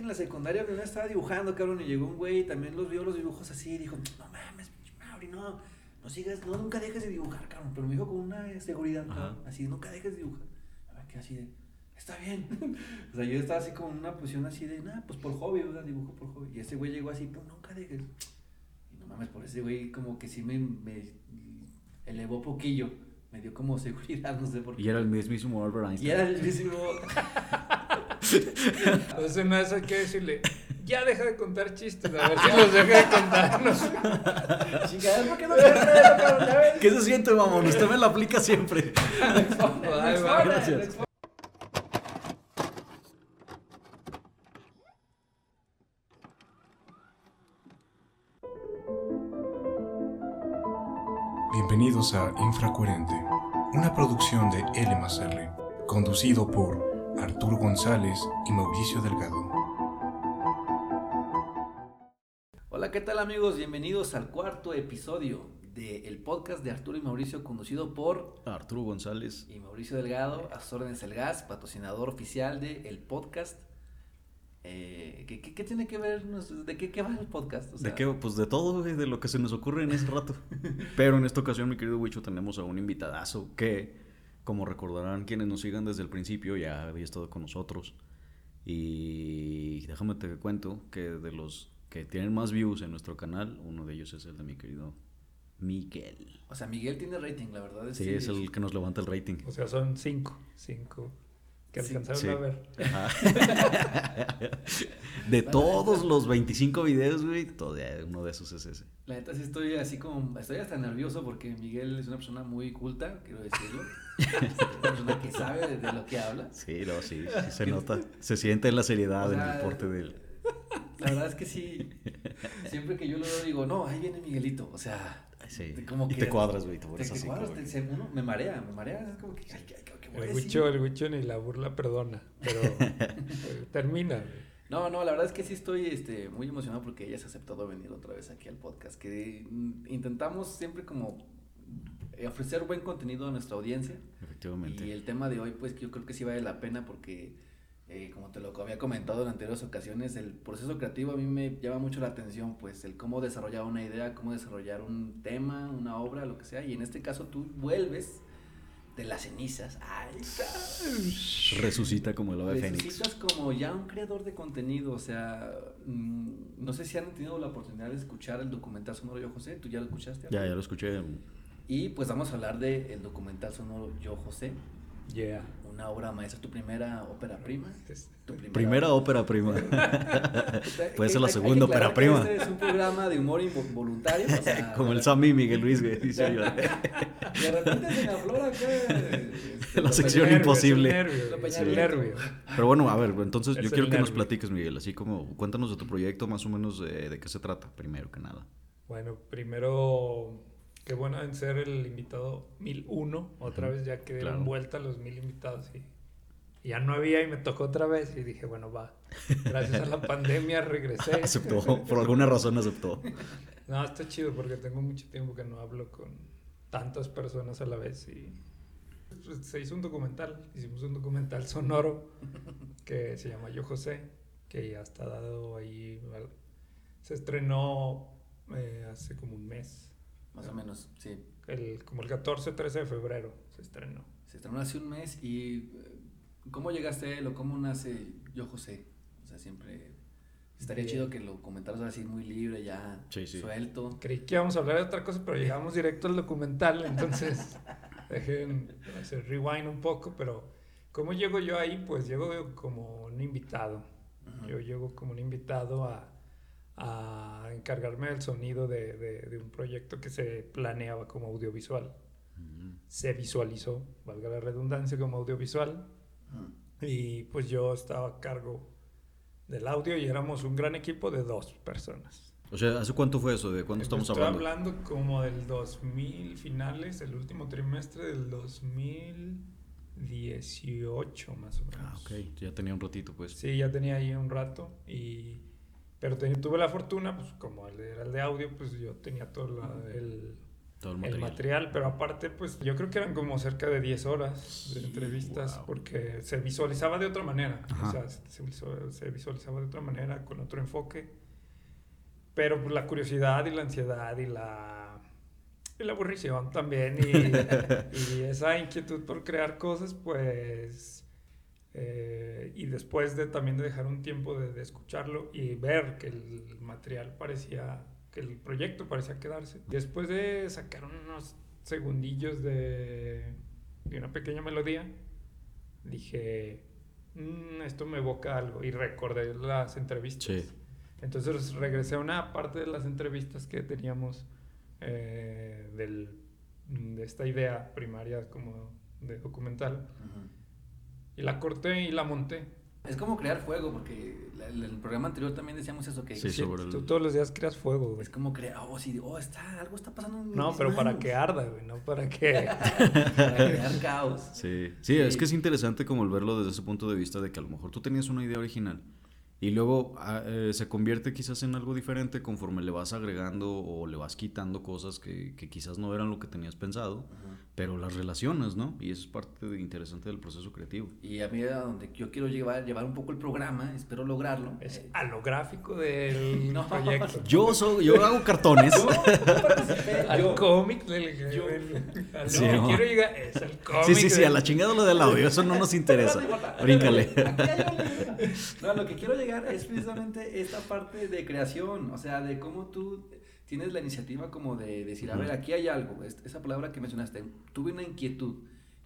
que en la secundaria primero estaba dibujando, cabrón, y llegó un güey y también los vio los dibujos así, y dijo, no mames, Mauri, no, no sigas, no, nunca dejes de dibujar, cabrón, pero me dijo con una seguridad, cabrón, así, nunca dejes de dibujar. A ver, que así de, está bien. o sea, yo estaba así como en una posición así de, nada, pues por hobby, o sea, dibujo por hobby. Y ese güey llegó así, pues nunca dejes. Y no mames, por ese güey como que sí me, me elevó poquillo. Me dio como seguridad, no sé por qué. Y era el mismísimo Albert Einstein. Y era el mismo. Entonces, no eso hay que decirle, ya deja de contar chistes, a ver si los deja de contarnos. Chingada, ¿por qué no. ¿Qué se siente, mamón? Usted me la aplica siempre. Ay, va, gracias. Bienvenidos a Infracoherente, una producción de L más R, conducido por Arturo González y Mauricio Delgado. Hola, ¿qué tal amigos? Bienvenidos al cuarto episodio del podcast de Arturo y Mauricio, conducido por Arturo González. y Mauricio Delgado, a sus órdenes el gas, patrocinador oficial del el podcast. Eh, ¿qué, qué, qué tiene que ver? ¿De qué, qué va el podcast? O ¿De qué? Pues de todo, güey, de lo que se nos ocurre en ese rato. Pero en esta ocasión, mi querido Wicho, tenemos a un invitadazo que, como recordarán quienes nos sigan desde el principio, ya había estado con nosotros. Y déjame te cuento que de los que tienen más views en nuestro canal, uno de ellos es el de mi querido Miguel. O sea, Miguel tiene rating, la verdad. Es Sí, es el que nos levanta el rating. O sea, son cinco, cinco que alcanzaron sí. a ver. Ajá. De todos los 25 videos, güey, todavía uno de esos es ese. La neta sí estoy así como, estoy hasta nervioso porque Miguel es una persona muy culta, quiero decirlo. Persona que sabe de, lo que habla. Sí, no, sí, sí se nota. Se siente la seriedad O en el porte de él. La verdad es que sí, siempre que yo lo veo digo, no, ahí viene Miguelito, o sea, Sí. y te cuadras, güey, te pones así. cuadras, como te- uno me marea, me marea, es como que, ay, ¿qué, qué- qué voy a El? Wicho, el Wicho ni la burla perdona, pero eh, termina. güey. No, no, la verdad es que sí estoy este, muy emocionado porque ella se ha aceptado venir otra vez aquí al podcast, que mm, intentamos siempre como ofrecer buen contenido a nuestra audiencia. Efectivamente. Y el tema de hoy, pues yo creo que sí vale la pena porque, eh, como te lo había comentado en anteriores ocasiones, el proceso creativo a mí me llama mucho la atención, pues el cómo desarrollar una idea, cómo desarrollar un tema, una obra, lo que sea. Y en este caso tú vuelves de las cenizas. ¡Ay, Resucita como el ave fénix. Necesitas como ya un creador de contenido, o sea, mm, no sé si han tenido la oportunidad de escuchar el documental sonoro Yo José, ¿tú ya lo escuchaste? Ya, ya lo escuché. Y pues vamos a hablar del documental sonoro Yo José, Yeah. una obra maestra, tu primera ópera prima. Tu primera, Primera ópera prima. Puede ser la segunda que ópera que prima. Este es un programa de humor involuntario, o sea, Como el de- Sammy Miguel Luis, güey, dice yo. De repente se me aflora acá. este, La sección nervio, imposible. Es el nervio, el nervio. Pero bueno, a ver, entonces Es yo quiero que nos platiques, Miguel, así como cuéntanos de tu proyecto, más o menos de, de qué se trata, primero que nada. Bueno, primero, qué bueno en ser el invitado 1001. Otra vez ya que dieron claro. vuelta los mil invitados y, ya no había y me tocó otra vez. Y dije, bueno, va. Gracias a la pandemia regresé. Aceptó, por alguna razón aceptó. No, está chido porque tengo mucho tiempo que no hablo con tantas personas a la vez y pues, se hizo un documental, hicimos un documental sonoro que se llama Yo José, que ya está dado ahí, se estrenó eh, hace como un mes, Más o menos, sí. el, como el 14 13 de febrero se estrenó. Se estrenó hace un mes y eh, ¿cómo llegaste a él o cómo nace Yo José? O sea, siempre estaría Bien. chido que lo comentaras así muy libre, ya Sí, sí. suelto. Creí que íbamos a hablar de otra cosa, pero llegamos directo al documental, entonces dejen hacer rewind un poco, pero ¿cómo llego yo ahí? Pues llego como un invitado. Yo llego como un invitado a, a encargarme del sonido de, de- de un proyecto que se planeaba como audiovisual. Se visualizó, valga la redundancia, como audiovisual. Ujú. Y pues yo estaba a cargo del audio y éramos un gran equipo de dos personas. O sea, ¿hace cuánto fue eso? ¿De cuándo estamos Estoy hablando? hablando como del 2000 finales, el último trimestre del 2018 más o menos. Ah, ok, ya tenía un ratito, pues. Sí, ya tenía ahí un rato y pero te- tuve la fortuna, pues como era el de audio, pues yo tenía todo la- el, Todo el el material. pero aparte, pues yo creo que eran como cerca de 10 horas de entrevistas, wow. porque se visualizaba de otra manera, Ajá. o sea, se, se visualizaba de otra manera, con otro enfoque, pero pues, la curiosidad y la ansiedad y la, y la aburrición también, y, y esa inquietud por crear cosas, pues, eh, y después de también de dejar un tiempo de, de escucharlo y ver que el material parecía, que el proyecto parecía quedarse. Después de sacar unos segundillos de, de una pequeña melodía, dije, "Mm, esto me evoca algo y recordé las entrevistas. Sí. Entonces regresé a una parte de las entrevistas que teníamos eh, del, de esta idea primaria como de documental Ujú. Y la corté y la monté. Es como crear fuego, porque el, el programa anterior también decíamos eso, que Sí, Sí, sobre el- Tú todos los días creas fuego, güey. es como crear, oh, sí, oh, está, algo está pasando en No, mis pero para que arda, güey, no para que... para crear caos. Sí. sí, es que es interesante como el verlo desde ese punto de vista de que a lo mejor tú tenías una idea original y luego ah, eh, se convierte quizás en algo diferente conforme le vas agregando o le vas quitando cosas que, que quizás no eran lo que tenías pensado, pero las relacionas, ¿no? Y eso es parte de- interesante del proceso creativo. Y a mí a donde yo quiero llevar, llevar un poco el programa, espero lograrlo. Es eh, a lo gráfico del No. proyecto. Yo, soy, yo hago cartones. participé, Al yo- cómic del... yo- del- a lo Sí, que no. quiero llegar es al cómic. Sí, sí, sí, del- a la chingada lo del audio, eso no nos interesa. Bríncale. No, lo que quiero llegar es precisamente esta parte de creación, o sea, de cómo tú tienes la iniciativa como de decir, a ver, aquí hay algo, es- esa palabra que mencionaste, tuve una inquietud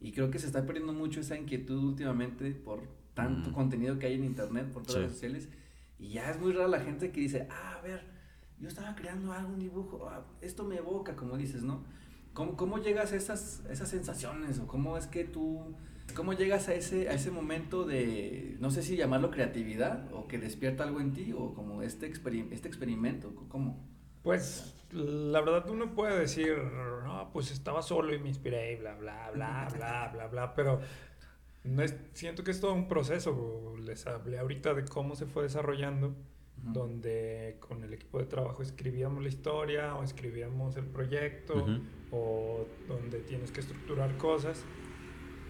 y creo que se está perdiendo mucho esa inquietud últimamente por tanto Ujú. contenido que hay en internet, por todas Sí. las redes sociales y ya es muy rara la gente que dice, ah, a ver, yo estaba creando algo, un dibujo, ah, esto me evoca, como dices, ¿no? ¿Cómo, cómo llegas a esas, esas sensaciones o cómo es que tú, cómo llegas a ese, a ese momento de, no sé si llamarlo creatividad o que despierta algo en ti o como este, experim- este experimento, ¿cómo? Pues la verdad uno puede decir, no, pues estaba solo y me inspiré y bla, bla, bla, bla, bla, bla, pero no es- siento que es todo un proceso. Les hablé ahorita de cómo se fue desarrollando, Ujú. donde con el equipo de trabajo escribíamos la historia o escribíamos el proyecto Ujú. o donde tienes que estructurar cosas.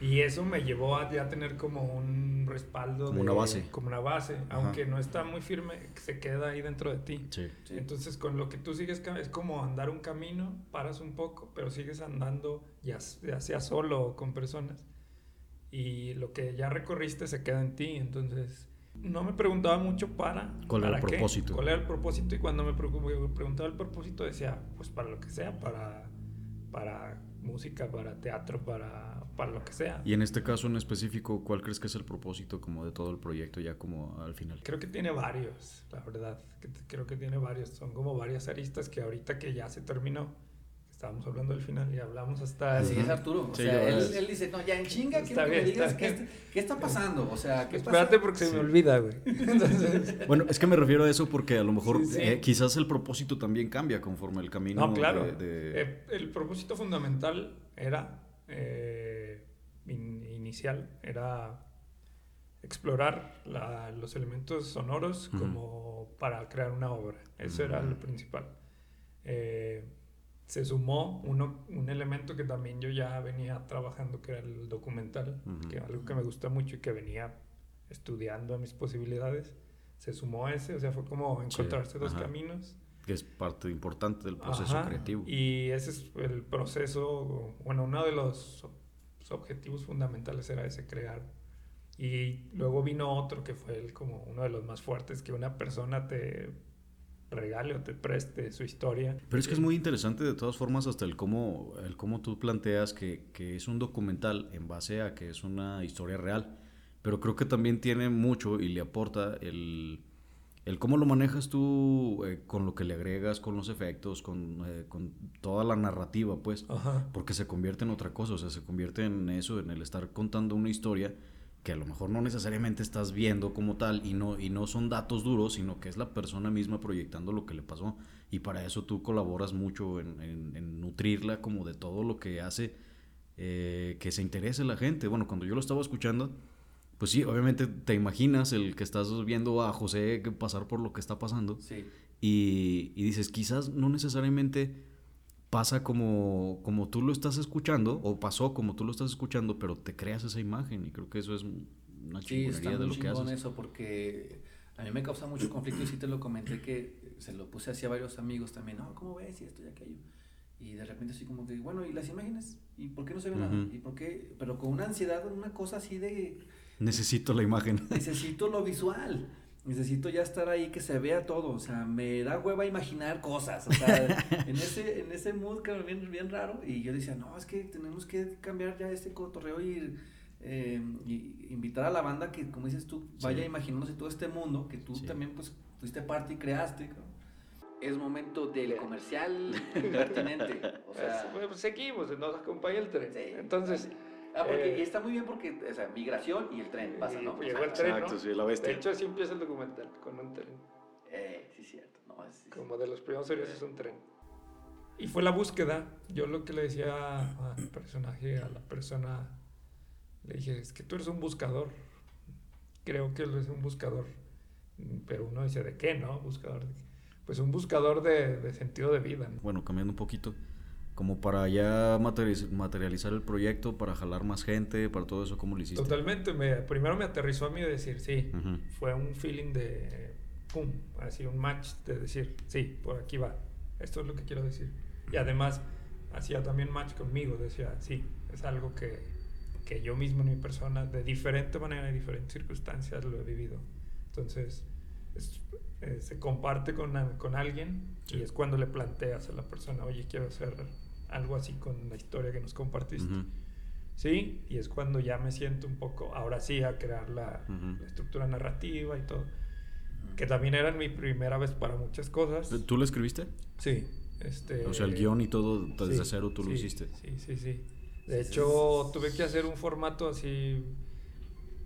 Y eso me llevó a ya tener como un respaldo. Como de- una base. Como una base, aunque no está muy firme, se queda ahí dentro de ti. Sí. Sí. Entonces, con lo que tú sigues, es como andar un camino, paras un poco, pero sigues andando, ya, sea solo o con personas. Y lo que ya recorriste se queda en ti. Entonces, no me preguntaba mucho para. ¿Cuál era el qué, propósito? ¿Cuál era el propósito? Y cuando me preguntaba el propósito, decía, pues para lo que sea, para, para música, para teatro, para, para lo que sea. Y en este caso en específico, ¿cuál crees que es el propósito como de todo el proyecto ya como al final? Creo que tiene varios, la verdad. Creo que tiene varios. Son como varias aristas que ahorita que ya se terminó, estábamos hablando del final y hablamos hasta... Así el- es Arturo, o Sí, sea, él, él dice, no, ya en chinga, quiero que bien, me digas está qué, está, qué está pasando, o sea, ¿qué Espérate pasa? porque se Sí. me olvida, güey. Entonces... Bueno, es que me refiero a eso porque a lo mejor Sí, sí. eh, quizás el propósito también cambia conforme el camino. No, claro. de- de- Eh, el propósito fundamental era, eh, in- inicial, era explorar la- los elementos sonoros como para crear una obra. Eso era lo principal. Eh, se sumó uno, un elemento que también yo ya venía trabajando, que era el documental, que algo que me gusta mucho y que venía estudiando a mis posibilidades. Se sumó ese, o sea, fue como Sí, encontrarse dos ajá. caminos. que es parte importante del proceso Ajá, creativo. Y ese es el proceso, bueno, uno de los ob- objetivos fundamentales era ese, crear. Y luego vino otro que fue el, como uno de los más fuertes, que una persona te regale o te preste su historia. Pero es que es muy interesante de todas formas hasta el cómo, el cómo tú planteas que, que es un documental en base a que es una historia real. Pero creo que también tiene mucho y le aporta el, el cómo lo manejas tú eh, con lo que le agregas, con los efectos, con, eh, con toda la narrativa, pues. Ajá. Porque se convierte en otra cosa, o sea, se convierte en eso, en el estar contando una historia que a lo mejor no necesariamente estás viendo como tal y no, y no son datos duros, sino que es la persona misma proyectando lo que le pasó. Y para eso tú colaboras mucho en, en- en nutrirla como de todo lo que hace eh, que se interese la gente. Bueno, cuando yo lo estaba escuchando, pues sí, obviamente te imaginas el que estás viendo a José pasar por lo que está pasando Sí, y, y dices, quizás no necesariamente pasa como, como tú lo estás escuchando, o pasó como tú lo estás escuchando, pero te creas esa imagen y creo que eso es una Sí, está de lo que haces. eso porque a mí me causa mucho conflicto y sí te lo comenté que se lo puse así a varios amigos también, no, ¿cómo ves? Y esto y aquello. Y de repente así como que, bueno, ¿y las imágenes? ¿Y por qué no se ve nada? Ujú. ¿Y por qué? Pero con una ansiedad, una cosa así de, Necesito la imagen. necesito lo visual. Necesito ya estar ahí que se vea todo, o sea, me da hueva imaginar cosas, o sea, en ese, en ese mood cabrón, bien, bien raro, y yo decía, no, es que tenemos que cambiar ya este cotorreo y, eh, y invitar a la banda que, como dices tú, vaya Sí. imaginándose todo este mundo, que tú Sí. también, pues, fuiste parte y creaste, cabrón. Es momento del comercial pertinente, o sea... Pues, pues, seguimos, nos acompaña el tren. sí. Entonces, Ah, porque eh, está muy bien porque, o sea, migración y el tren pasa, ¿no? llegó el tren, Exacto, ¿no? sí, la De bestia. hecho, así empieza el documental, con un tren. Eh, sí, cierto, no, es- sí, Como de los primeros series es un tren. Y fue la búsqueda. Yo lo que le decía al personaje, a la persona, le dije, es que tú eres un buscador. Creo que él es un buscador. Pero uno dice, ¿de qué, no? Buscador. de qué? Pues un buscador de, de sentido de vida. ¿no? Bueno, cambiando un poquito, como para ya materializ- materializar el proyecto, para jalar más gente, para todo eso, ¿cómo lo hiciste? Totalmente. Me, primero me aterrizó a mí decir, sí. Ujú. Fue un feeling de, pum, así un match de decir, sí, por aquí va. Esto es lo que quiero decir. Y además hacía también match conmigo. Decía, sí, es algo que, que yo mismo en mi persona, de diferente manera y diferentes circunstancias, lo he vivido. Entonces, es- eh, se comparte con, con alguien Sí. y es cuando le planteas a la persona, oye, quiero hacer algo así con la historia que nos compartiste. Sí, y es cuando ya me siento un poco, ahora sí, a crear la, estructura narrativa y todo. Que también era mi primera vez para muchas cosas. ¿Tú lo escribiste? Sí. Este, O sea, el guion y todo desde sí, cero tú lo hiciste. Sí, sí, sí. De hecho, tuve que hacer un formato así.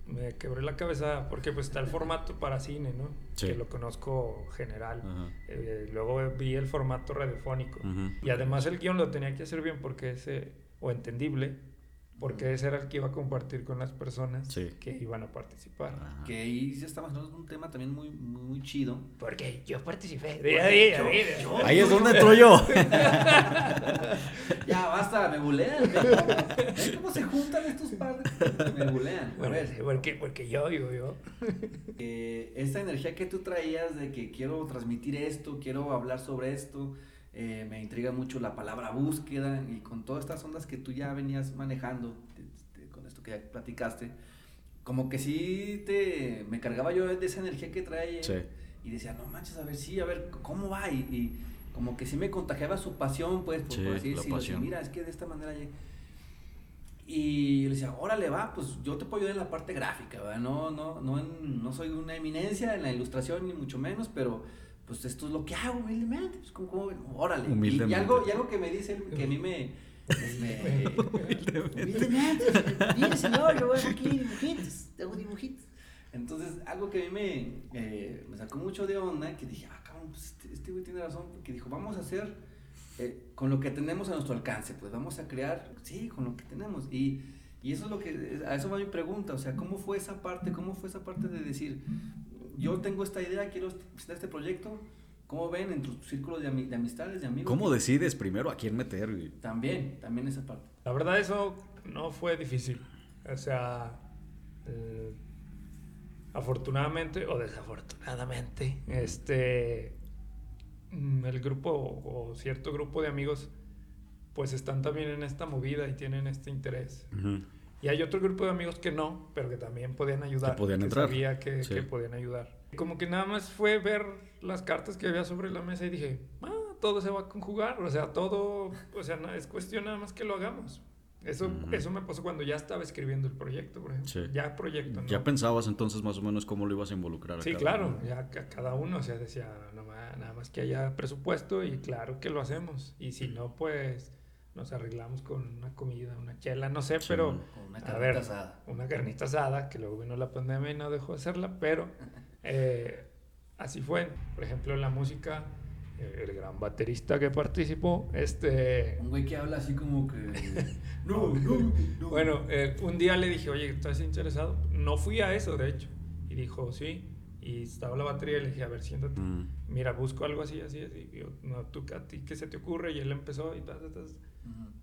Me quebré la cabeza porque pues está el formato para cine, ¿no? Sí. Que lo conozco general. Eh, luego vi el formato radiofónico. Y además el guion lo tenía que hacer bien porque ese, o entendible, porque ese era el que iba a compartir con las personas Sí. que iban a participar. Ajá. Que ahí ya estamos hablando de un tema también muy, muy, muy chido. Porque yo participé. yo- Ahí es donde entro yo. Ya, basta, me bulean. ¿Ven ven cómo se juntan estos padres? Me bulean. A Bueno, porque, porque yo, yo, yo. eh, esta energía que tú traías de que quiero transmitir esto, quiero hablar sobre esto, eh, me intriga mucho la palabra búsqueda y con todas estas ondas que tú ya venías manejando, con esto que ya platicaste, como que sí te, me cargaba yo de esa energía que trae Sí. y decía, no manches, a ver, sí, a ver, ¿cómo va? Y, y como que sí me contagiaba su pasión, pues, por, Sí, por así decirlo. Mira, es que de esta manera... ya- Y le decía, órale, va, pues yo te puedo ayudar en la parte gráfica, ¿verdad? No, no, no, en- no soy una eminencia en la ilustración, ni mucho menos, pero pues esto es lo que hago humildemente, pues como, como órale. Y- Y, Humildemente. algo, y algo que me dice, que a mí me... me- humildemente. Mire, señor, yo hago aquí dibujitos, hago dibujitos. Entonces, algo que a mí me, eh, me sacó mucho de onda, que dije, ah, cabrón, pues este este güey tiene razón, porque dijo, vamos a hacer eh, con lo que tenemos a nuestro alcance, pues vamos a crear, sí, con lo que tenemos. Y, y eso es lo que, a eso va mi pregunta, o sea, ¿cómo fue esa parte, cómo fue esa parte de decir, yo tengo esta idea, quiero presentar este proyecto, ¿cómo ven en tus círculos de, ami- de amistades, de amigos? ¿Cómo decides primero a quién meter? güey? También, también esa parte. La verdad, eso no fue difícil. O sea, eh, afortunadamente o desafortunadamente, este, mm, el grupo o cierto grupo de amigos, pues están también en esta movida y tienen este interés. Ujú. Y hay otro grupo de amigos que no, pero que también podían ayudar. Que podían entrar. Sabía que, Sí. que podían ayudar. Como que nada más fue ver las cartas que había sobre la mesa y dije, ah, todo se va a conjugar. O sea, todo, o sea, es cuestión nada más que lo hagamos. Eso, Ujú. eso me pasó cuando ya estaba escribiendo el proyecto, por ejemplo. Sí. Ya proyecto, ¿no? Ya pensabas entonces más o menos cómo lo ibas a involucrar. a Sí, cada claro, uno. ya ca- cada uno, o sea, decía, "No ma- nada más que haya presupuesto y claro que lo hacemos. Y si no, pues nos arreglamos con una comida, una chela, no sé, Sí, pero una A carnita ver. asada. una carnita asada, que luego vino la pandemia y no dejó de hacerla, pero eh, así fue. Por ejemplo, en la música, eh, el gran baterista que participó, este... Un güey que habla así como que. No, no, no. Bueno, eh, un día le dije, oye, ¿estás interesado? No fui a eso, de hecho. Y dijo, sí. Y estaba la batería y le dije, a ver, siéntate. Mm. Mira, busco algo así, así, así. Y yo, no, tú, ¿a ti qué se te ocurre? Y él empezó y ta, ta, ta.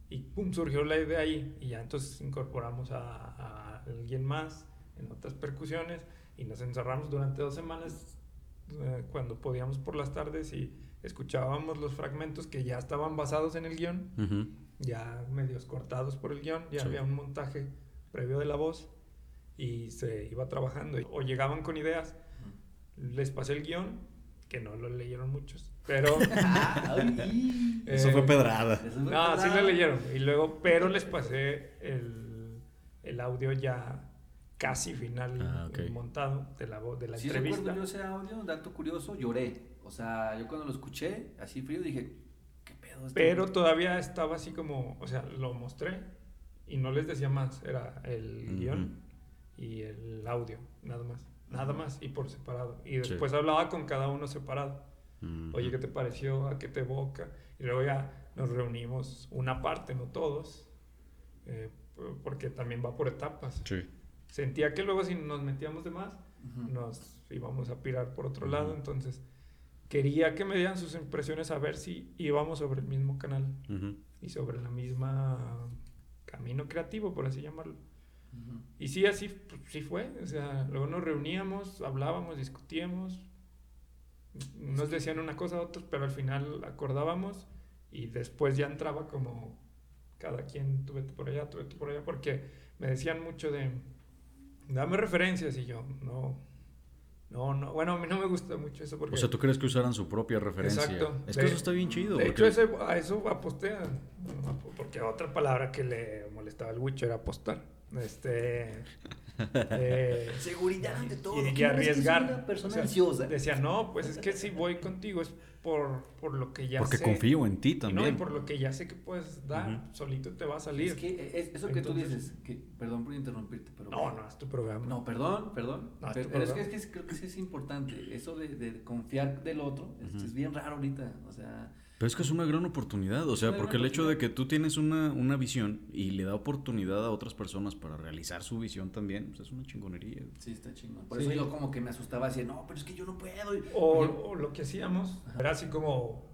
Y pum, surgió la idea ahí. Y ya entonces incorporamos a, a alguien más en otras percusiones. Y nos encerramos durante dos semanas eh, cuando podíamos por las tardes y escuchábamos los fragmentos que ya estaban basados en el guion, ya medios cortados por el guion. Ya Sí. había un montaje previo de la voz y se iba trabajando. O llegaban con ideas. Les pasé el guion, que no lo leyeron muchos, pero... Ay. Eso eh, fue pedrada. Eso fue No, sí pedrada. lo leyeron. Y luego, pero les pasé el, el audio ya casi final Ah, ok. montado de la voz de la Sí entrevista. recuerdo yo ese audio, dato curioso, lloré. O sea, yo cuando lo escuché, así frío, dije, ¿qué pedo? este Pero güey?" todavía estaba así como, o sea, lo mostré y no les decía más, era el guion y el audio, nada más. Nada más y por separado. Y Sí. después hablaba con cada uno separado. Oye, ¿qué te pareció? ¿A qué te evoca? Y luego ya nos reunimos una parte, no todos, eh, porque también va por etapas. Sí. Sentía que luego si nos metíamos de más, Ujú. nos íbamos a pirar por otro Ujú. lado, entonces quería que me dieran sus impresiones a ver si íbamos sobre el mismo canal Ujú. y sobre la misma camino creativo, por así llamarlo. Y sí, así pues, sí fue, o sea, luego nos reuníamos, hablábamos, discutíamos, nos decían una cosa a otros, pero al final acordábamos y después ya entraba como cada quien, tú vete por allá, tú vete por allá, porque me decían mucho de, dame referencias y yo, no, no, no, bueno, a mí no me gusta mucho eso porque... O sea, ¿tú crees que usaran su propia referencia? Exacto. Es que De- eso está bien chido. De porque- hecho, ese- a eso aposté. a- Porque otra palabra que le molestaba al Wicho era apostar. Este. Eh, Seguridad ante todo. y, y ¿Quién es que arriesgar. una persona O sea, ansiosa. Decía, no, pues es que si voy contigo es por, por lo que ya Porque sé. confío en ti Y No, y también. por lo que ya sé que puedes dar, Ujú. solito te va a salir. Es que es- eso que tú Entonces- dices, que, perdón por interrumpirte, pero... No, no, es tu programa. No, perdón, perdón. No, es pero tu pero es que, es que creo que sí es importante. Eso de, de confiar del otro este, Ujú. es bien raro ahorita. O sea, Pero es que es una gran oportunidad, o sea, porque el hecho de que tú tienes una, una visión y le da oportunidad a otras personas para realizar su visión también, pues es una chingonería. sí está chingón. Por Sí. eso yo como que me asustaba así, no, pero es que yo no puedo. y- O, lo que hacíamos era así como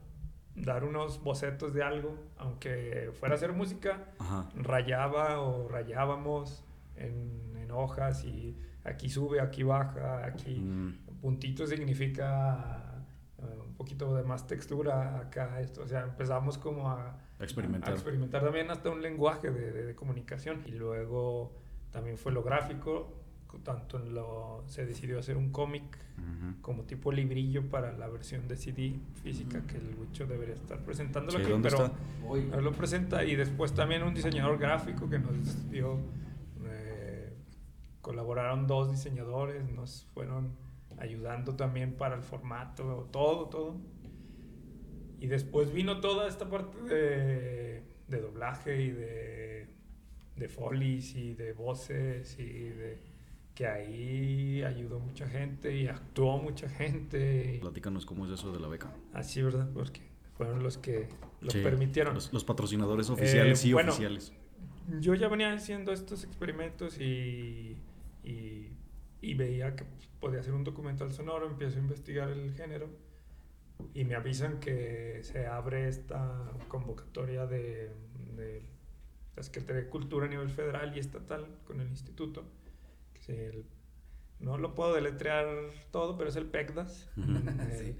dar unos bocetos de algo, aunque fuera a hacer música, Ajá. rayaba o rayábamos en, en hojas y aquí sube, aquí baja, aquí Mm, puntito significa poquito de más textura acá, esto, o sea, empezamos como a, experimentar. a experimentar también hasta un lenguaje de, de- de comunicación y luego también fue lo gráfico, tanto en lo, se decidió hacer un cómic Ujú. como tipo librillo para la versión de CD física Ujú. que el Wicho debería estar presentándolo Sí, aquí, ¿dónde pero está? no lo presenta y después también un diseñador gráfico que nos dio eh, colaboraron dos diseñadores nos fueron ayudando también para el formato todo todo y después vino toda esta parte de, de doblaje y de de folies y de voces y de que ahí ayudó mucha gente y actuó mucha gente Platícanos cómo es eso de la beca. así verdad porque fueron los que lo Sí, permitieron Los, los patrocinadores oficiales y bueno, oficiales. yo ya venía haciendo estos experimentos y, y, y veía que podía hacer un documental sonoro, empiezo a investigar el género y me avisan que se abre esta convocatoria de, de la Secretaría de Cultura a nivel federal y estatal con el instituto. Que es el- no lo puedo deletrear todo, pero es el PECDAS. Ujú. el-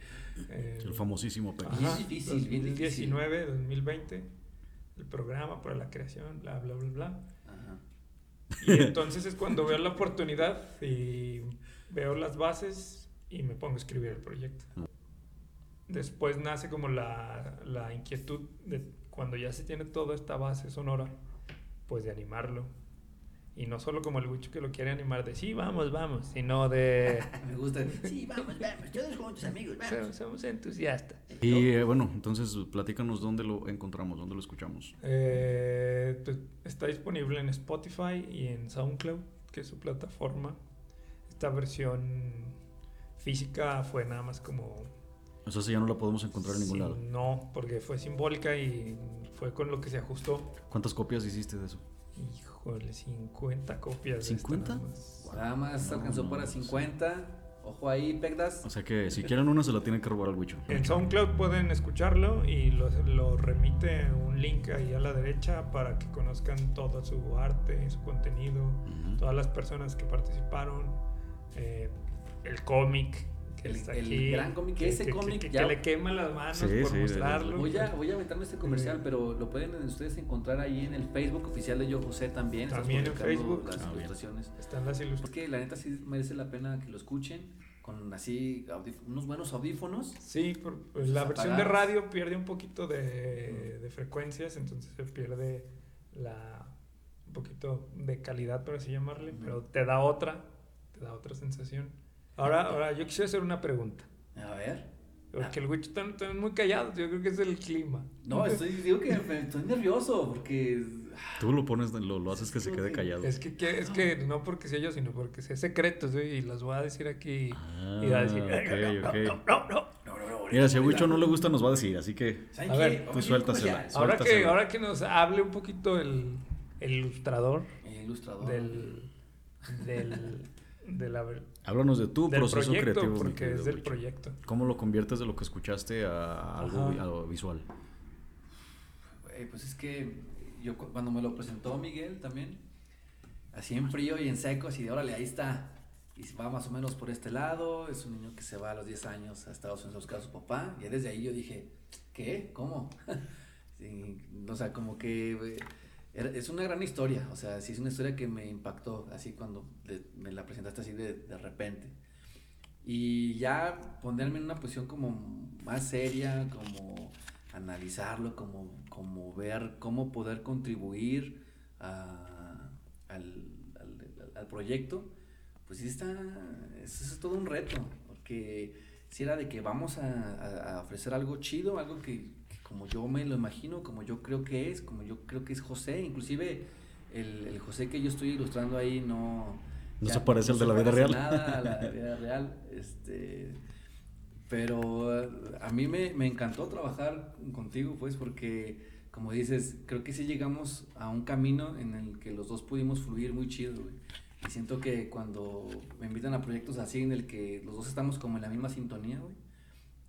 el- El famosísimo PEC. Bien difícil, bien difícil. 2019, 2020, el programa para la creación, bla, bla, bla, bla. Y entonces es cuando veo la oportunidad y veo las bases y me pongo a escribir el proyecto. Después nace como la, la inquietud de cuando ya se tiene toda esta base sonora, pues de animarlo. Y no solo como el Wicho que lo quiere animar de sí, vamos, vamos, sino de Me gusta. Sí, vamos, vamos. Todos juntos, amigos, vamos. somos, somos entusiastas. Y eh, bueno, entonces platícanos dónde lo encontramos, dónde lo escuchamos. Eh, pues, está disponible en Spotify y en SoundCloud, que es su plataforma. Esta versión física fue nada más como... O sea, si ya no la podemos encontrar en ningún lado. No, porque fue simbólica y fue con lo que se ajustó. ¿Cuántas copias hiciste de eso? Híjole, 50 copias. de esta ¿50? nada más. Nada más No, alcanzó no, para sí. 50. Ojo ahí, Pegdas. O sea que si quieren una se la tienen que robar al Wicho. En SoundCloud pueden escucharlo y lo, lo remite un link ahí a la derecha para que conozcan todo su arte, su contenido, Ujú. todas las personas que participaron, eh, el cómic El- gran cómic, que ese cómic que, ya- que le quema las manos Sí, por sí, mostrarlo. Voy a, voy a aventarme este comercial, Sí. pero lo pueden ustedes encontrar ahí en el Facebook oficial de Yo José también. También en Facebook. Las Ah, bien. ilustraciones. Están las Es ilustraciones. que la neta sí merece la pena que lo escuchen con así unos buenos audífonos. Sí, por- pues la versión de radio pierde un poquito de, de frecuencias, entonces se pierde la un poquito de calidad, por así llamarle, pero te da otra, te da otra sensación. Ahora, ahora yo quisiera hacer una pregunta, A ver. porque el Witch está, está muy callado, yo creo que es el clima. No, estoy, digo que estoy nervioso porque. Tú lo pones, lo, lo haces que se quede callado. Es que, que- es que no porque sea yo, sino porque sea secretos, güey, y los voy a decir aquí. Ah, y va a decir, ok, no, ok. no, no, no. No, no, no, Mira, si a Wicho no le gusta, nos va a decir, así que. ¿Saben A ver, tú suéltasela. Ahora que, ahora que nos hable un poquito el, el ilustrador El ilustrador. del, del, de la Háblanos de tu del proceso proyecto, creativo. porque es del proyecto. ¿Cómo lo conviertes de lo que escuchaste a algo, Ajá. a lo visual? Eh, pues es que yo cu- cuando me lo presentó Miguel también, así en frío y en seco, así de órale, ahí está. Y va más o menos por este lado, es un niño que se va a los 10 años a Estados Unidos a buscar a su papá. Y desde ahí yo dije, ¿qué? ¿Cómo? Sí, o sea, como que eh, es una gran historia, o sea, sí es una historia que me impactó, así cuando de- me la presentaste así de, de repente. Y ya ponerme en una posición como más seria, como analizarlo, como, como ver cómo poder contribuir a- al, al- al proyecto, pues sí está, eso es todo un reto, porque si era de que vamos a, a- a ofrecer algo chido, algo que, como yo me lo imagino, como yo creo que es, como yo creo que es José, inclusive el, el José que yo estoy ilustrando ahí no... No ya se parece al de la vida real. Nada a la vida real, este... Pero a mí me, me encantó trabajar contigo, pues, porque, como dices, creo que sí llegamos a un camino en el que los dos pudimos fluir muy chido, güey. Y siento que cuando me invitan a proyectos así en el que los dos estamos como en la misma sintonía, güey,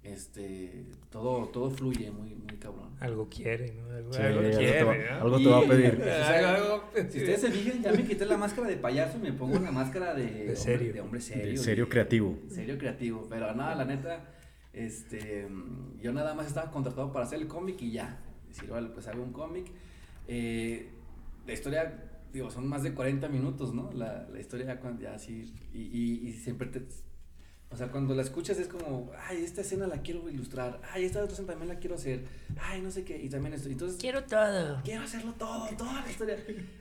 este, todo, todo fluye muy, muy cabrón. Algo quiere, ¿no? Algo, Sí, algo algo te quiere, va- ¿no? algo te va a Y- pedir. Algo- algo- Si ustedes se fijan, ya me quité la máscara de payaso y me pongo una máscara de, hombre- serio. de hombre serio. De serio y- creativo. Serio creativo. Pero nada, la neta, este, yo nada más estaba contratado para hacer el cómic y ya. Decir, vale, pues hago un cómic. Eh, la historia, digo, son más de 40 minutos, ¿no? La, la historia ya así, y, y, y siempre te... O sea, cuando la escuchas es como, ay, esta escena la quiero ilustrar, ay, esta otra escena también la quiero hacer, ay, no sé qué, y también esto. Entonces, Quiero todo. quiero hacerlo todo, toda la historia.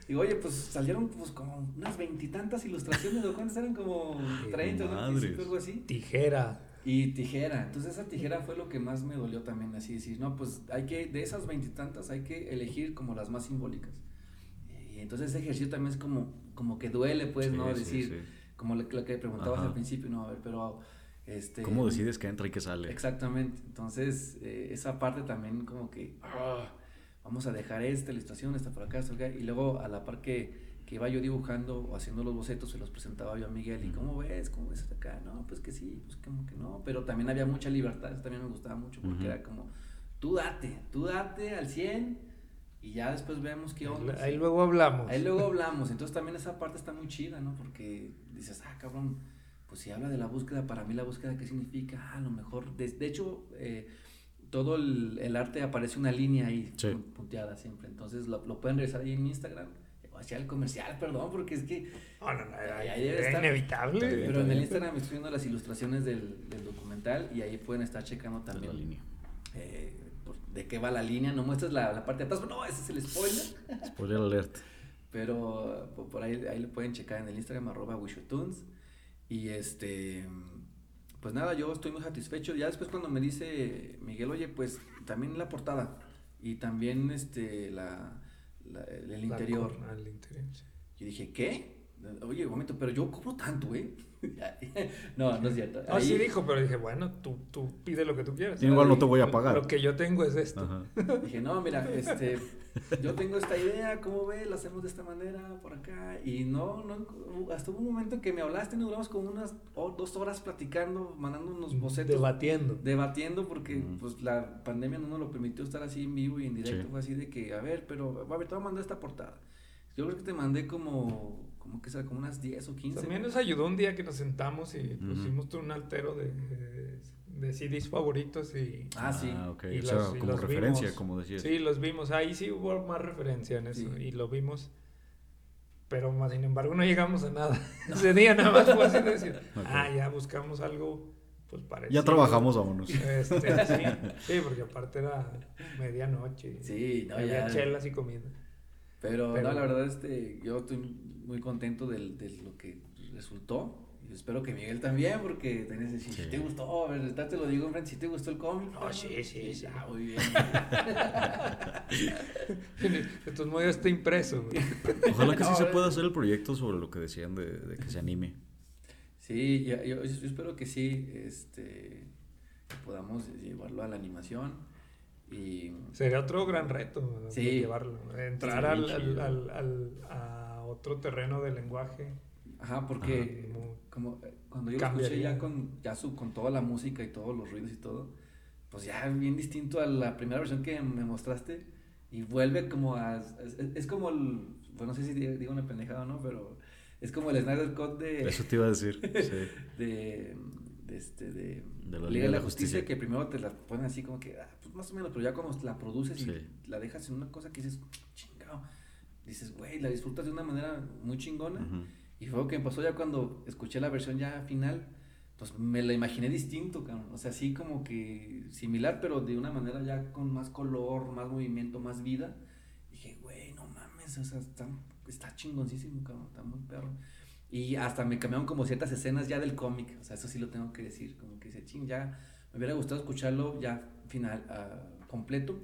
Digo, oye, pues salieron pues como unas veintitantas ilustraciones, ¿o cuántas eran? Como 30, ¿no? Algo así. Tijera. Y tijera. Entonces esa tijera fue lo que más me dolió también, así decir, no, pues hay que, de esas veintitantas hay que elegir como las más simbólicas. Y entonces ese ejercicio también es como, como que duele, pues, Sí, ¿no? sí, decir, sí. Como lo, lo que preguntabas Ajá. al principio, no, a ver, pero... Este, ¿Cómo decides que entra y que sale? Exactamente. Entonces, eh, esa parte también como que ah, vamos a dejar esta ilustración, esta por acá, esta por acá. Y luego a la par que, que iba yo dibujando o haciendo los bocetos, se los presentaba yo a Miguel. ¿Y cómo ves? ¿Cómo ves hasta acá? No, pues que sí, pues como que no. Pero también había mucha libertad, eso también me gustaba mucho porque Ujú. era como, tú date, tú date al 100 y ya después vemos qué onda. Ahí luego hablamos. Ahí luego hablamos, entonces también esa parte está muy chida, ¿no? Porque dices, ah, cabrón, pues si habla de la búsqueda, para mí la búsqueda, ¿qué significa? Ah, a lo mejor, de, de hecho, eh, todo el, el arte aparece una línea ahí, Sí. punteada siempre, entonces lo, lo pueden revisar ahí en Instagram, o hacia el comercial, perdón, porque es que, No, no, no, estar. inevitable. Pero en el. Instagram estoy viendo las ilustraciones del, del documental y ahí pueden estar checando Es la también línea. eh, por- de qué va la línea, no muestras la, la parte de atrás, no, ese es el spoiler. Spoiler alert. Pero por, ahí, ahí lo pueden checar en el Instagram, arroba wishotunes. Y este, pues nada, yo estoy muy satisfecho. Ya después cuando me dice Miguel, oye, pues también la portada y también este, la, la- el La interior. sí. Yo dije, ¿qué? Oye, un momento, pero yo cobro tanto, ¿eh? no, no es cierto. No, sí Ahí- dijo, pero dije, bueno, tú, tú pide lo que tú quieras. Igual no te voy a pagar. Lo que yo tengo es esto. Ajá. Dije, no, mira, este, yo tengo esta idea, ¿cómo ves? La hacemos de esta manera, por acá. Y no, no, hasta hubo un momento en que me hablaste y nos duramos como unas dos horas platicando, mandando unos bocetos. Debatiendo. debatiendo porque pues la pandemia no nos lo permitió estar así en vivo y en directo Sí. fue así de que a ver pero a ver te voy a mandar esta portada yo creo que te mandé como como que sea como unas 10 o 15 También nos ayudó un día que nos sentamos y pusimos todo un altero de, de CDs favoritos y... ah sí ok. Y o sea, los- y como los referencia, vimos. como decías. Sí, los vimos. Ahí sí hubo más referencia en eso Sí. y lo vimos. Pero más sin embargo no llegamos a nada. Ese día nada más fue así de decir, ah, ya buscamos algo pues parecido. Ya trabajamos, vámonos. Este, sí, sí, porque aparte era medianoche. sí no había ya chelas y comida. Pero, Pero- no la verdad este yo estoy muy contento del, de lo que resultó y espero que Miguel también porque tenés si, Sí. te gustó a ver ahorita te lo digo si te gustó el cómic No, sí, sí, sí. ah, muy bien De todos modos está impreso. Ojalá que sí se eh. pueda hacer el proyecto sobre lo que decían de, de que se anime. Sí, ya- yo, yo espero que sí, este, que podamos llevarlo a la animación y Sería otro gran reto. Sí. llevarlo. Entrar al, al, al- al- a otro terreno de lenguaje. ajá, porque Ajá, como eh, cuando yo lo escuché Cambiaría. ya con ya su, con toda la música y todos los ruidos y todo, pues ya bien distinto a la primera versión que me mostraste y vuelve como a es, es como el bueno, no sé si digo una pendejada o no, pero es como el Snyder Cut de Eso te iba a decir. Sí. de, de, este, de, De la Liga de la Justicia, que primero te la ponen así como que, ah, pues más o menos, pero ya cuando la produces y Sí. la dejas en una cosa que dices, chingado, dices, güey, la disfrutas de una manera muy chingona. Ujú. Y fue lo que me pasó ya cuando escuché la versión ya final, pues me la imaginé distinto, cabrón. O sea, así como que similar, pero de una manera ya con más color, más movimiento, más vida. Dije, güey, no mames, o sea, está, está chingoncísimo, cabrón, está muy perro. Y hasta me cambiaron como ciertas escenas ya del cómic, o sea, eso sí lo tengo que decir, como que dice, ching, ya me hubiera gustado escucharlo ya final, ah, completo,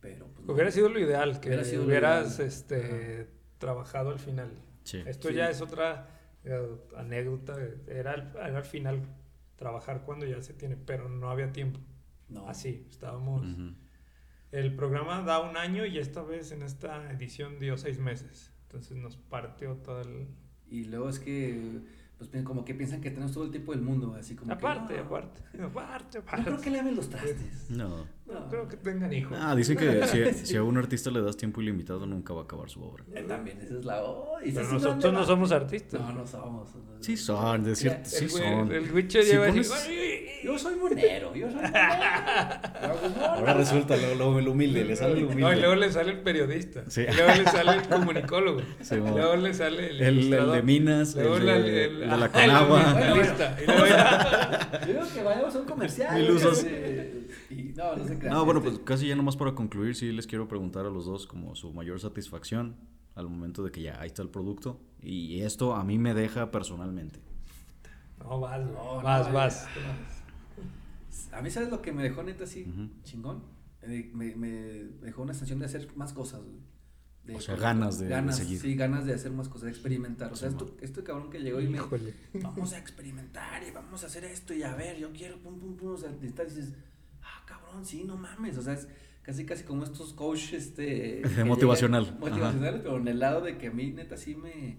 pero pues no. Hubiera sido lo ideal, que Hubiera sido hubieras ideal. este, trabajado al final. Sí. Esto Sí. ya es otra eh, anécdota. Era al, era al final trabajar cuando ya se tiene, pero no había tiempo. No. Así, estábamos. El programa da un año y esta vez en esta edición dio seis meses. Entonces nos partió todo el... Y luego es que, pues como que piensan que tenemos todo el tiempo del mundo, así como Aparte, que, no, aparte, aparte, No creo aparte. que le amen los trastes. No. No creo que tengan hijos. Ah, dicen que si, si a un artista le das tiempo ilimitado nunca va a acabar su obra. Eh, También, esa es la... Oh, y Pero nosotros no somos artistas. No, no somos. Sí son, de cierto, sí el, güey- son. el Witcher Si lleva pones- Yo soy monero, yo soy monero. Ahora resulta lo, lo, lo humilde, le sale lo humilde. No, y luego le sale el periodista. Sí. Y luego le sale el comunicólogo. Sí, luego le sale el, el, el de Minas, el Luego de, la- el- de la ah, Conagua. el luego Yo digo que vayamos a un comercial. No, no se crean. No, bueno, este, pues casi ya nomás para concluir, sí les quiero preguntar a los dos como su mayor satisfacción al momento de que ya ahí está el producto. Y esto a mí me deja personalmente. No, vas. No, vas, vas. A mí, ¿sabes lo que me dejó neta así? Chingón. Eh, me, me dejó una sensación de hacer más cosas, güey. De- O sea, ganas de- de ganas, seguir. Sí, ganas de hacer más cosas, de experimentar. O sea, Sí, esto, este cabrón que llegó y me. Híjole. Vamos a experimentar y vamos a hacer esto y a ver, yo quiero, pum, pum, pum. O sea, y estás- dices, cabrón, sí, no mames. O sea, es casi, casi como estos coach, este. llegan- motivacional. Motivacionales, pero en el lado de que a mí, neta, sí me.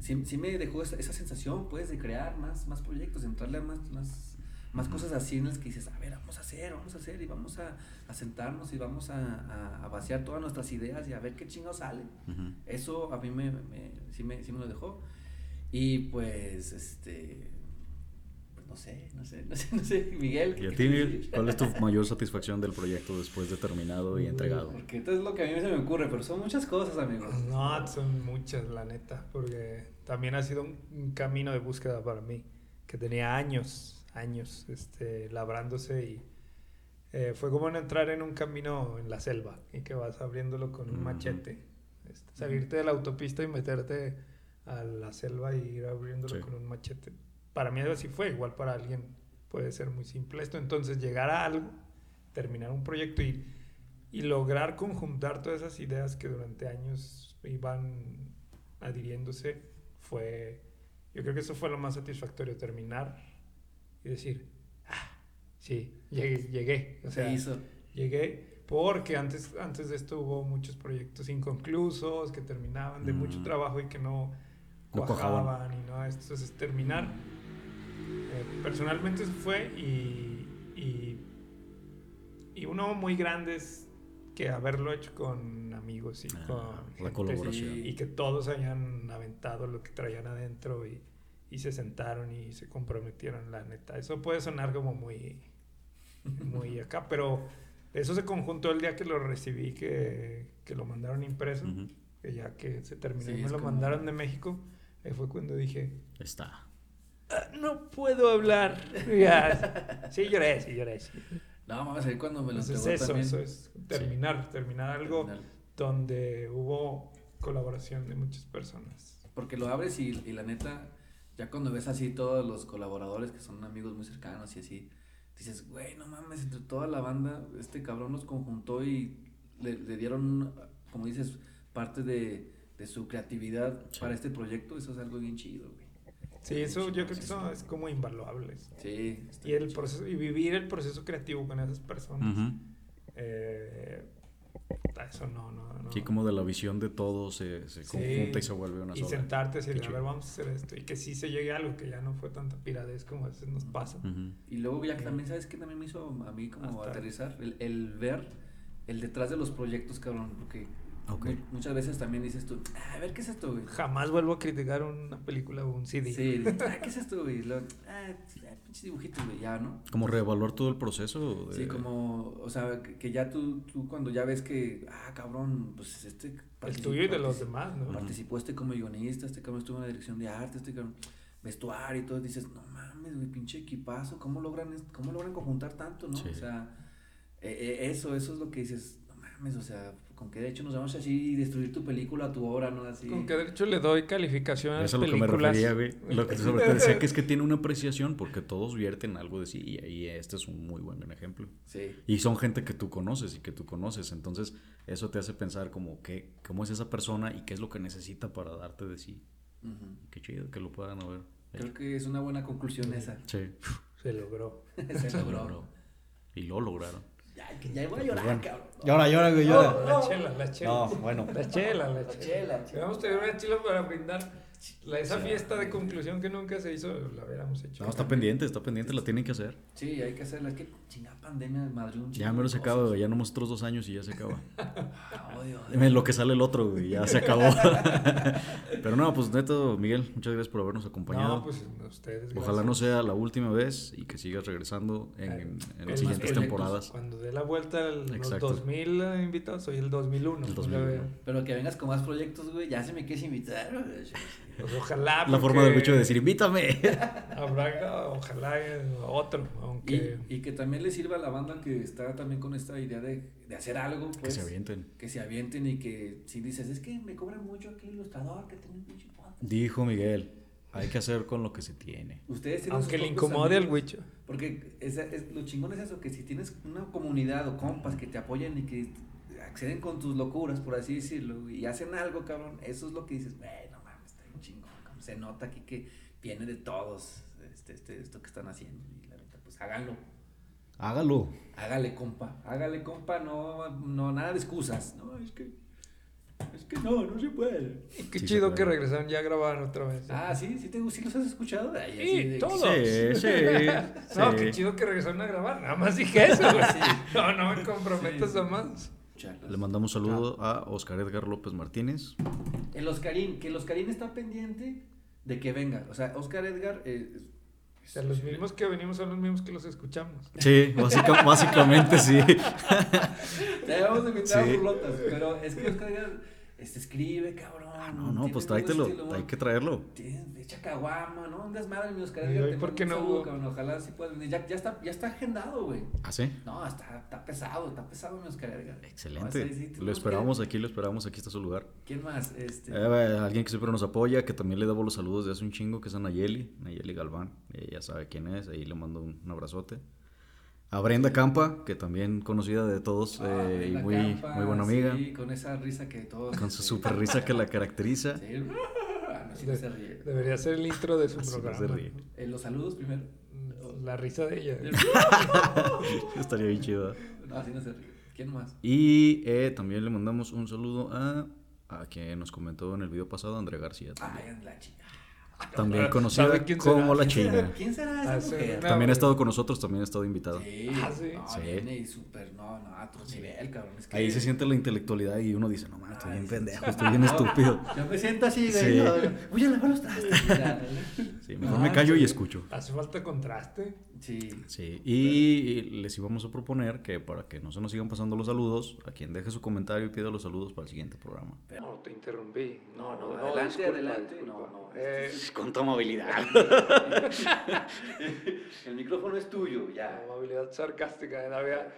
Sí, sí me dejó esa, esa sensación, pues, de crear más, más proyectos, entrarle a más, más, más cosas así en las que dices, a ver, vamos a hacer, vamos a hacer y vamos a, a sentarnos y vamos a, a- a vaciar todas nuestras ideas y a ver qué chingados sale. Eso a mí me, me- sí, me, sí me lo dejó. Y pues, este, no sé, no sé, no sé, no sé, Miguel. ¿Y a ¿qué ti? ¿Cuál es tu mayor satisfacción del proyecto después de terminado y entregado? Porque esto es lo que a mí se me ocurre, pero son muchas cosas, amigos. No, son muchas, la neta, porque también ha sido un, un camino de búsqueda para mí, que tenía años, años, este, labrándose y eh, fue como en entrar en un camino en la selva y que vas abriéndolo con un machete, este, salirte de la autopista y meterte a la selva y ir abriéndolo Sí. con un machete. Para mí así fue, igual para alguien puede ser muy simple esto, entonces llegar a algo, terminar un proyecto y y lograr conjuntar todas esas ideas que durante años iban adhiriéndose fue yo creo que eso fue lo más satisfactorio, terminar y decir, ah, sí, llegué, llegué. O sea, Se hizo. llegué porque antes, antes de esto hubo muchos proyectos inconclusos que terminaban de mucho Mm. trabajo y que no, No cuajaban y no, entonces terminar. Eh, personalmente fue y, y, y uno muy grande es que haberlo hecho con amigos y Ah, con la colaboración. y que todos hayan aventado lo que traían adentro y, y se sentaron y se comprometieron, la neta. Eso puede sonar como muy, muy acá, pero eso se conjuntó el día que lo recibí, que, que lo mandaron impreso, que ya que se terminó Sí, y me lo como- mandaron de México. Ahí fue cuando dije, Está. "Ah, no puedo hablar. Ya. Sí, lloré, sí, lloré. sí. No, vamos a ver cuando me lo Entonces entregó eso, también. eso es terminar, terminar algo Terminar. donde hubo colaboración de muchas personas. Porque lo abres y, y la neta, ya cuando ves así todos los colaboradores que son amigos muy cercanos y así, dices, güey, no mames, entre toda la banda, este cabrón los conjuntó y le, le dieron, como dices, parte de, de su creatividad Sí. para este proyecto. Eso es algo bien chido, güey. Sí, eso yo creo que eso es como invaluable. Sí. Y el proceso, y vivir el proceso creativo con esas personas. Eh, eso no, no, no. Sí, como de la visión de todos se, se Sí. conjunta y se vuelve una y sola. sentarte y decir, a ver, vamos a hacer esto. Y que sí se llegue a algo que ya no fue tanta piradez como a veces nos pasa. Y luego ya que también, ¿sabes qué? También me hizo a mí como Hasta- aterrizar, el, el ver el detrás de los proyectos, cabrón, porque Ok. mu- muchas veces también dices tú, "Ah, a ver, ¿qué es esto, güey? Jamás vuelvo a criticar una película o un CD. Sí, "Ah, ¿qué es esto, güey? Luego, ah, pinches dibujitos, güey, ya, ¿no? Como reevaluar todo el proceso. de- Sí, como, o sea, que, ya tú, tú cuando ya ves que, ah, cabrón, pues este... El participó- tuyo y de los demás, ¿no? Participó este como guionista, este cabrón estuvo en la dirección de arte, este cabrón vestuario y todo, dices, no mames, güey, pinche equipazo, ¿cómo logran, cómo logran conjuntar tanto, no? Sí. O sea, eh, eh, eso, eso es lo que dices, no mames, o sea, con qué derecho nos vamos así y destruir tu película, tu obra, ¿no? Así. Con qué derecho le doy calificación a las Eso es a lo que me películas. refería, güey. Lo que sobre te decía que es que tiene una apreciación porque todos vierten algo de sí y, y este es un muy buen ejemplo. Sí. Y son gente que tú conoces y que tú conoces. Entonces, eso te hace pensar como qué, cómo es esa persona y qué es lo que necesita para darte de sí. Ujú. Qué chido que lo puedan haber. Creo que es una buena conclusión esa. Sí. Se logró. Se logró. Y lo lograron. Ya, que ya voy a llorar, bueno. cabrón. Llora, llora, güey, La chela, la chela. No, bueno. La chela, la La chela. vamos a tener una chela para brindar. La, esa fiesta de conclusión que nunca se hizo, la hubiéramos hecho. No, está pendiente, está pendiente, la tienen que hacer. Sí, hay que hacerla. Es que chingada pandemia madre un Ya me lo se acaba, güey. Ya nomás otros dos años y ya se acaba. Ah, odio, odio. Lo que sale el otro, güey, ya se acabó. Pero no, pues neto, Miguel, muchas gracias por habernos acompañado. No, pues ustedes. Ojalá no sea la última vez y que sigas regresando en, en- en El- las siguientes proyectos. temporadas. Cuando dé la vuelta a los Exacto. 2000 invitados, soy el 2001. El pues, 2001. a ver, Pero que vengas con más proyectos, güey, ya se me quieres invitar. güey. Pues ojalá. La forma del bicho de decir, invítame. Habrá, ojalá otro, aunque. Y, y que también le sirva a la banda que está también con esta idea de, de hacer algo, pues. que se avienten. que se avienten y que si dices, es que me cobran mucho aquí el ilustrador, que tiene podcast". Dijo Miguel, hay que hacer con lo que se tiene. Ustedes tienen Aunque le incomode al Wicho. Porque es, es- lo chingón es eso, que si tienes una comunidad o compas que te apoyan y que acceden con tus locuras, por así decirlo, y hacen algo, cabrón, eso es lo que dices, güey, no mames, está bien chingón. Se nota aquí que viene de todos este, este, esto que están haciendo. Y la neta, pues háganlo. Hágalo. Hágale, compa. Hágale, compa. No, no, nada de excusas. No, es que. Es que no, no se puede. Y qué Sí, chido que regresaron ya a grabar otra vez. Ah, sí, sí, te, sí los has escuchado. Ay, Sí, de- todos. Sí, sí. No, qué chido que regresaron a grabar. Nada más dije eso, güey. No, no me comprometas Sí, a más. Le mandamos un saludo a Oscar Edgar López Martínez. El Oscarín, que el Oscarín está pendiente de que venga. O sea, Oscar Edgar. eh, O sea, los mismos que venimos son los mismos que los escuchamos. Sí, básica- básicamente sí. Te vamos a invitar a Sí. burlotas. Pero es que Oscar Edgar este, escribe, cabrón. Ah, no, no, pues tráetelo, estilo, hay que traerlo. Echa caguama, ¿no? Un desmadre, mi Oscar ¿Y Edgar. por qué no saludo, hubo? cabrón. Ojalá sí puedas venir. Ya, ya, está, ya está agendado, güey. ¿Ah, sí? No, está, está pesado, está pesado mi Oscar Edgar. Excelente. Lo esperamos que- aquí, lo esperamos. Aquí está su lugar. ¿Quién más? Este, Eh, alguien que siempre nos apoya, que también le debo los saludos de hace un chingo, que es a Nayeli, Nayeli Galván. Ella sabe quién es, ahí le mando un, un abrazote. A Brenda Campa, que también conocida de todos ah, eh, y muy, Campa, muy buena amiga, Sí, con esa risa que todos. con su super risa que la caracteriza. Sí, Así no se ríe. Debería ser el intro de su Así no programa. se ríe. Eh, los saludos primero. La risa de ella. Estaría bien chido. No, así no se ríe. ¿Quién más? Y eh, también le mandamos un saludo a, a quien nos comentó en el video pasado, André García. Ay, la chica. También ¿Sabe conocida como la ¿Quién será? China. ¿Quién será Ah, esa mujer? no. También ha estado con nosotros, también ha estado invitado. Sí. Ah, sí. No, Sí. viene y súper, no, no, a otro nivel, cabrón. Es que- Ahí se siente la intelectualidad y uno dice, no mames, estoy bien pendejo, estoy bien estúpido. Yo me siento así, güey. Voy a lavar los trastes. Sí, mejor Ah, me callo sí. y escucho. Hace falta contraste. Sí. Sí, y les íbamos a proponer que para que no se nos sigan pasando los saludos, a quien deje su comentario y pida los saludos para el siguiente programa. No, te interrumpí. No, no, adelante, disculpa, adelante. disculpa. No, no. Eh, Con tu movilidad. El micrófono es tuyo, ya. la movilidad sarcástica de Navidad.